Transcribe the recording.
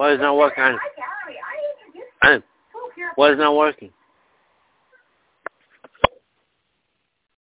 Why is it not working? I, I, why is it not working?